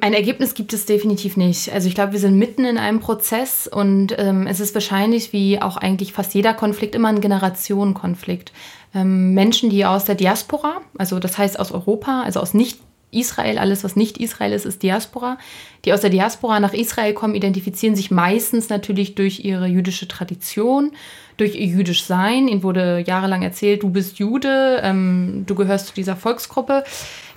Ein Ergebnis gibt es definitiv nicht. Also ich glaube, wir sind mitten in einem Prozess und ähm, es ist wahrscheinlich, wie auch eigentlich fast jeder Konflikt, immer ein Generationenkonflikt. Ähm, Menschen, die aus der Diaspora, also das heißt aus Europa, also aus nicht Israel, alles was nicht Israel ist, ist Diaspora. Die aus der Diaspora nach Israel kommen, identifizieren sich meistens natürlich durch ihre jüdische Tradition, durch ihr jüdisch Sein. Ihnen wurde jahrelang erzählt, du bist Jude, ähm, du gehörst zu dieser Volksgruppe.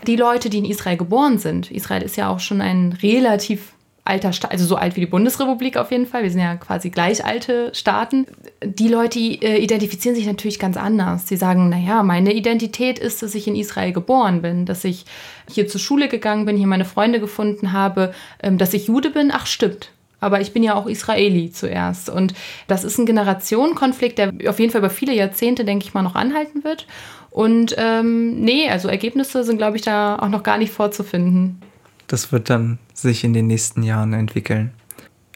Die Leute, die in Israel geboren sind, Israel ist ja auch schon ein relativ alter Staat, also so alt wie die Bundesrepublik auf jeden Fall. Wir sind ja quasi gleich alte Staaten. Die Leute äh, identifizieren sich natürlich ganz anders. Sie sagen, naja, meine Identität ist, dass ich in Israel geboren bin, dass ich hier zur Schule gegangen bin, hier meine Freunde gefunden habe, ähm, dass ich Jude bin. Ach, stimmt. aber ich bin ja auch Israeli zuerst. Und das ist ein Generationenkonflikt, der auf jeden Fall über viele Jahrzehnte, denke ich mal, noch anhalten wird. Und ähm, nee, also Ergebnisse sind, glaube ich, da auch noch gar nicht vorzufinden. Das wird dann sich in den nächsten Jahren entwickeln.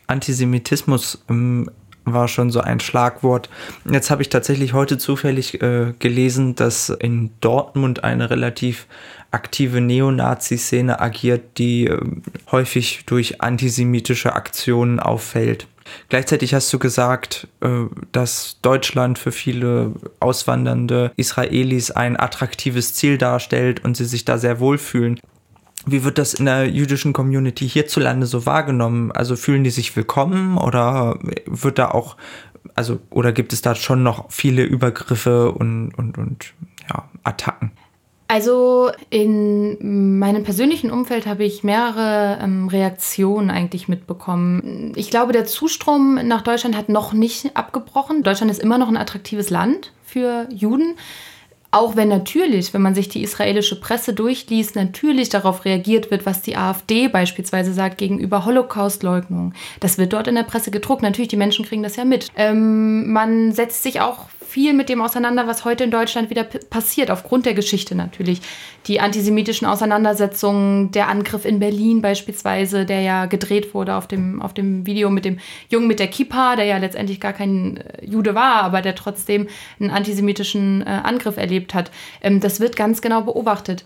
Antisemitismus ähm, war schon so ein Schlagwort. Jetzt habe ich tatsächlich heute zufällig äh, gelesen, dass in Dortmund eine relativ aktive Neonazi-Szene agiert, die äh, häufig durch antisemitische Aktionen auffällt. Gleichzeitig hast du gesagt, äh, dass Deutschland für viele auswandernde Israelis ein attraktives Ziel darstellt und sie sich da sehr wohlfühlen. Wie wird das in der jüdischen Community hierzulande so wahrgenommen? Also fühlen die sich willkommen oder wird da auch, also, oder gibt es da schon noch viele Übergriffe und, und, und ja, Attacken? Also in meinem persönlichen Umfeld habe ich mehrere ähm, Reaktionen eigentlich mitbekommen. Ich glaube, der Zustrom nach Deutschland hat noch nicht abgebrochen. Deutschland ist immer noch ein attraktives Land für Juden. Auch wenn natürlich, wenn man sich die israelische Presse durchliest, natürlich darauf reagiert wird, was die AfD beispielsweise sagt gegenüber Holocaust-Leugnung. Das wird dort in der Presse gedruckt. Natürlich, die Menschen kriegen das ja mit. Ähm, man setzt sich auch viel mit dem auseinander, was heute in Deutschland wieder passiert, aufgrund der Geschichte natürlich. Die antisemitischen Auseinandersetzungen, der Angriff in Berlin beispielsweise, der ja gedreht wurde auf dem, auf dem Video mit dem Jungen mit der Kippa, der ja letztendlich gar kein äh, Jude war, aber der trotzdem einen antisemitischen äh, Angriff erlebt hat. Ähm, das wird ganz genau beobachtet.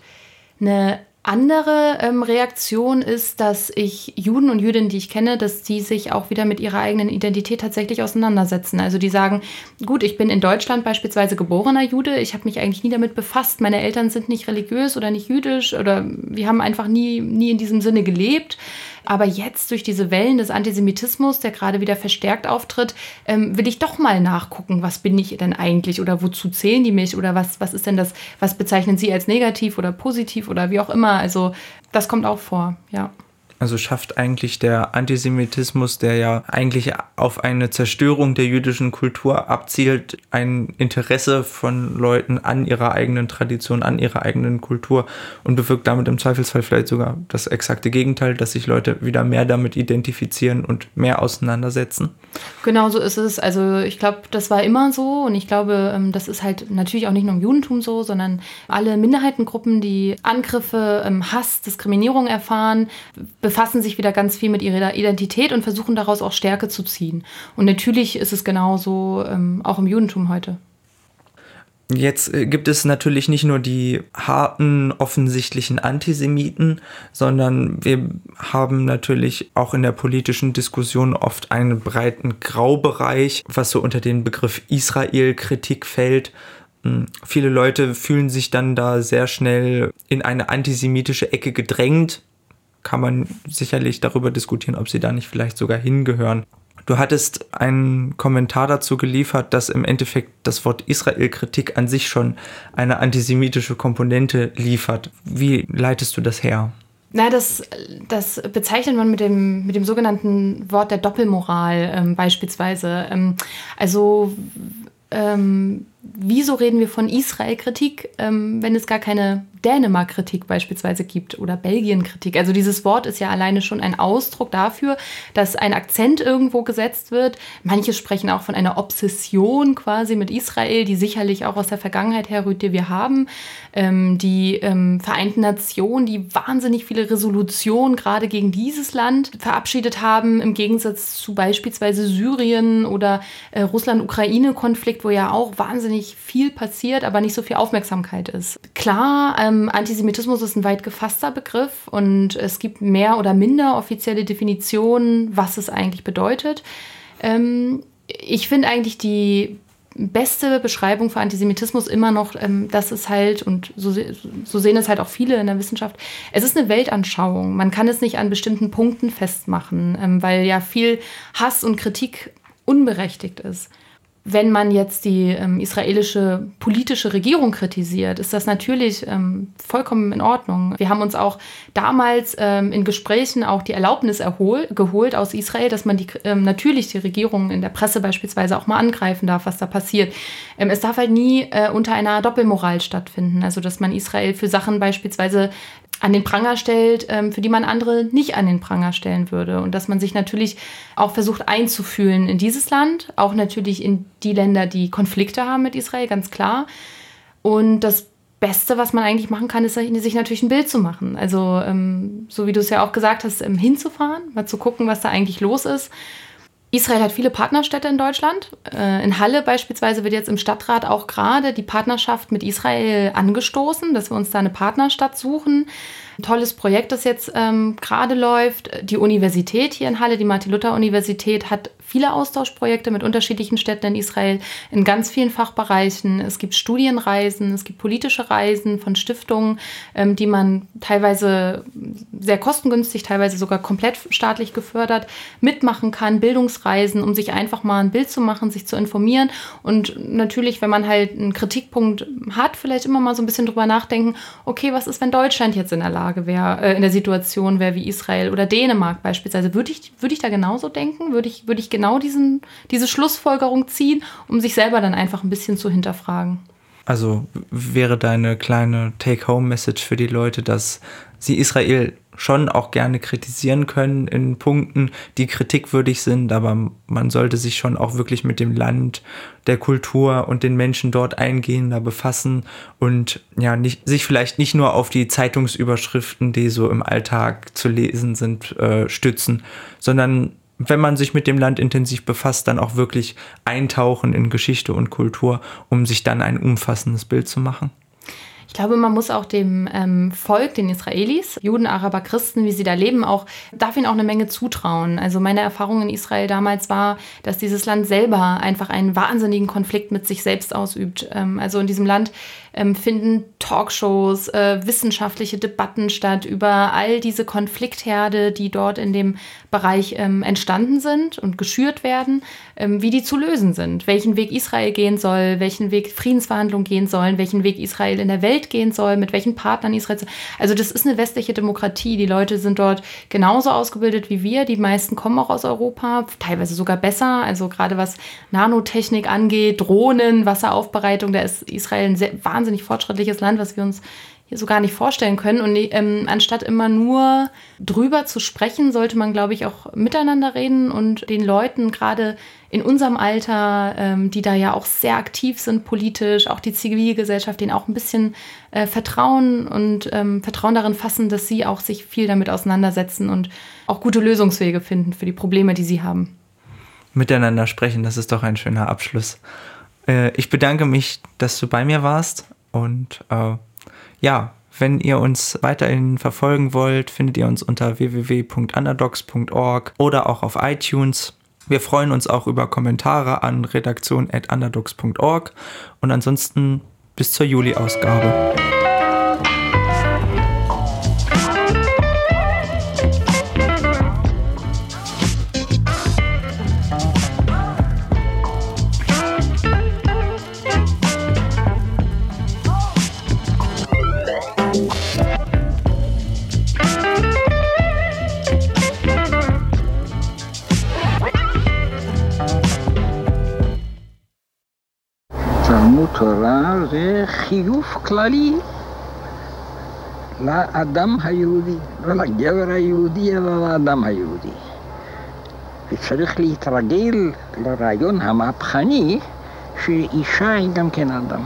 Eine andere ähm, Reaktion ist, dass ich Juden und Jüdinnen, die ich kenne, dass die sich auch wieder mit ihrer eigenen Identität tatsächlich auseinandersetzen. Also die sagen, gut, ich bin in Deutschland beispielsweise geborener Jude, ich habe mich eigentlich nie damit befasst, meine Eltern sind nicht religiös oder nicht jüdisch oder wir haben einfach nie, nie in diesem Sinne gelebt. Aber jetzt durch diese Wellen des Antisemitismus, der gerade wieder verstärkt auftritt, ähm, will ich doch mal nachgucken, was bin ich denn eigentlich oder wozu zählen die mich oder was, was ist denn das, was bezeichnen sie als negativ oder positiv oder wie auch immer. Also das kommt auch vor, ja. Also schafft eigentlich der Antisemitismus, der ja eigentlich auf eine Zerstörung der jüdischen Kultur abzielt, ein Interesse von Leuten an ihrer eigenen Tradition, an ihrer eigenen Kultur und bewirkt damit im Zweifelsfall vielleicht sogar das exakte Gegenteil, dass sich Leute wieder mehr damit identifizieren und mehr auseinandersetzen. Genau so ist es. Also ich glaube, das war immer so und ich glaube, ähm, das ist halt natürlich auch nicht nur im Judentum so, sondern alle Minderheitengruppen, die Angriffe, ähm, Hass, Diskriminierung erfahren, befassen sich wieder ganz viel mit ihrer Identität und versuchen daraus auch Stärke zu ziehen. Und natürlich ist es genauso ähm, auch im Judentum heute. Jetzt äh, gibt es natürlich nicht nur die harten, offensichtlichen Antisemiten, sondern wir haben natürlich auch in der politischen Diskussion oft einen breiten Graubereich, was so unter den Begriff Israel-Kritik fällt. Hm, viele Leute fühlen sich dann da sehr schnell in eine antisemitische Ecke gedrängt, kann man sicherlich darüber diskutieren, ob sie da nicht vielleicht sogar hingehören. Du hattest einen Kommentar dazu geliefert, dass im Endeffekt das Wort Israel-Kritik an sich schon eine antisemitische Komponente liefert. Wie leitest du das her? Na, das, das bezeichnet man mit dem, mit dem sogenannten Wort der Doppelmoral ähm, beispielsweise. Ähm, also ähm, wieso reden wir von Israel-Kritik, ähm, wenn es gar keine Dänemark-Kritik beispielsweise gibt oder Belgien-Kritik. Also dieses Wort ist ja alleine schon ein Ausdruck dafür, dass ein Akzent irgendwo gesetzt wird. Manche sprechen auch von einer Obsession quasi mit Israel, die sicherlich auch aus der Vergangenheit herrührt, die wir haben. Ähm, die ähm, Vereinten Nationen, die wahnsinnig viele Resolutionen gerade gegen dieses Land verabschiedet haben, im Gegensatz zu beispielsweise Syrien oder äh, Russland-Ukraine-Konflikt, wo ja auch wahnsinnig viel passiert, aber nicht so viel Aufmerksamkeit ist. Klar, ähm, ähm, Antisemitismus ist ein weit gefasster Begriff und es gibt mehr oder minder offizielle Definitionen, was es eigentlich bedeutet. Ähm, ich finde eigentlich die beste Beschreibung für Antisemitismus immer noch, ähm, dass es halt, und so, so, sehen es halt auch viele in der Wissenschaft, es ist eine Weltanschauung. Man kann es nicht an bestimmten Punkten festmachen, ähm, weil ja viel Hass und Kritik unberechtigt ist wenn man jetzt die ähm, israelische politische Regierung kritisiert, ist das natürlich ähm, vollkommen in Ordnung. Wir haben uns auch damals ähm, in Gesprächen auch die Erlaubnis erhol geholt aus Israel, dass man die, ähm, natürlich die Regierung in der Presse beispielsweise auch mal angreifen darf, was da passiert. Ähm, es darf halt nie äh, unter einer Doppelmoral stattfinden, also dass man Israel für Sachen beispielsweise an den Pranger stellt, ähm, für die man andere nicht an den Pranger stellen würde. Und dass man sich natürlich auch versucht einzufühlen in dieses Land, auch natürlich in die Länder, die Konflikte haben mit Israel, ganz klar. Und das Beste, was man eigentlich machen kann, ist sich natürlich ein Bild zu machen. Also, ähm, so wie du es ja auch gesagt hast, ähm, hinzufahren, mal zu gucken, was da eigentlich los ist. Israel hat viele Partnerstädte in Deutschland. Äh, in Halle beispielsweise wird jetzt im Stadtrat auch gerade die Partnerschaft mit Israel angestoßen, dass wir uns da eine Partnerstadt suchen. Ein tolles Projekt, das jetzt ähm, gerade läuft. Die Universität hier in Halle, die Martin-Luther-Universität, hat viele Austauschprojekte mit unterschiedlichen Städten in Israel in ganz vielen Fachbereichen. Es gibt Studienreisen, es gibt politische Reisen von Stiftungen, ähm, die man teilweise sehr kostengünstig, teilweise sogar komplett staatlich gefördert mitmachen kann. Bildungsreisen, um sich einfach mal ein Bild zu machen, sich zu informieren. Und natürlich, wenn man halt einen Kritikpunkt hat, vielleicht immer mal so ein bisschen drüber nachdenken, okay, was ist, wenn Deutschland jetzt in der Lage wäre, äh, in der Situation wäre wie Israel oder Dänemark beispielsweise. Würde ich, würde ich da genauso denken? Würde ich, würde ich genau diesen, diese Schlussfolgerung ziehen, um sich selber dann einfach ein bisschen zu hinterfragen? Also wäre deine kleine Take-Home-Message für die Leute, dass sie Israel schon auch gerne kritisieren können in Punkten, die kritikwürdig sind, aber man sollte sich schon auch wirklich mit dem Land, der Kultur und den Menschen dort eingehender befassen und ja, nicht, sich vielleicht nicht nur auf die Zeitungsüberschriften, die so im Alltag zu lesen sind, äh, stützen, sondern wenn man sich mit dem Land intensiv befasst, dann auch wirklich eintauchen in Geschichte und Kultur, um sich dann ein umfassendes Bild zu machen. Ich glaube, man muss auch dem ähm, Volk, den Israelis, Juden, Araber, Christen, wie sie da leben, auch, darf ihnen auch eine Menge zutrauen. Also meine Erfahrung in Israel damals war, dass dieses Land selber einfach einen wahnsinnigen Konflikt mit sich selbst ausübt. Ähm, also in diesem Land ähm, finden Talkshows, äh, wissenschaftliche Debatten statt über all diese Konfliktherde, die dort in dem Bereich ähm, entstanden sind und geschürt werden, ähm, wie die zu lösen sind, welchen Weg Israel gehen soll, welchen Weg Friedensverhandlungen gehen sollen, welchen Weg Israel in der Welt gehen soll, mit welchen Partnern Israel. Also das ist eine westliche Demokratie. Die Leute sind dort genauso ausgebildet wie wir. Die meisten kommen auch aus Europa, teilweise sogar besser. Also gerade was Nanotechnik angeht, Drohnen, Wasseraufbereitung, da ist Israel ein sehr, wahnsinnig wahnsinnig fortschrittliches Land, was wir uns hier so gar nicht vorstellen können. Und ähm, anstatt immer nur drüber zu sprechen, sollte man, glaube ich, auch miteinander reden und den Leuten gerade in unserem Alter, ähm, die da ja auch sehr aktiv sind politisch, auch die Zivilgesellschaft, denen auch ein bisschen äh, vertrauen und ähm, Vertrauen darin fassen, dass sie auch sich viel damit auseinandersetzen und auch gute Lösungswege finden für die Probleme, die sie haben. Miteinander sprechen, das ist doch ein schöner Abschluss. Äh, ich bedanke mich, dass du bei mir warst und äh, ja, wenn ihr uns weiterhin verfolgen wollt, findet ihr uns unter www.underdogs.org oder auch auf iTunes. Wir freuen uns auch über Kommentare an redaktion.underdogs.org und ansonsten bis zur Juli-Ausgabe. חיוב כללי לאדם היהודי, לא לגבר היהודי אלא לאדם היהודי. וצריך להתרגל לרעיון המהפכני שאישה היא גם כן אדם.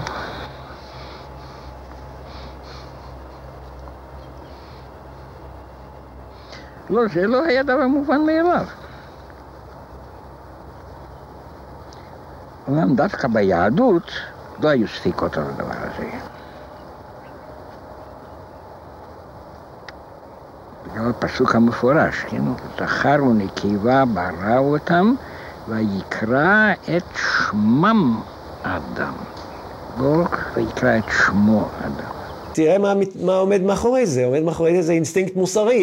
לא, זה לא היה דבר מובן מאליו. אומנם דווקא ביהדות לא היו ספיקות על הדבר הזה. בגלל הפסוק המפורש, כן? זכר ונקבה ברא אותם ויקרא את שמם אדם. לא ויקרא את שמו אדם. תראה מה, מה עומד מאחורי זה, עומד מאחורי זה אינסטינקט מוסרי.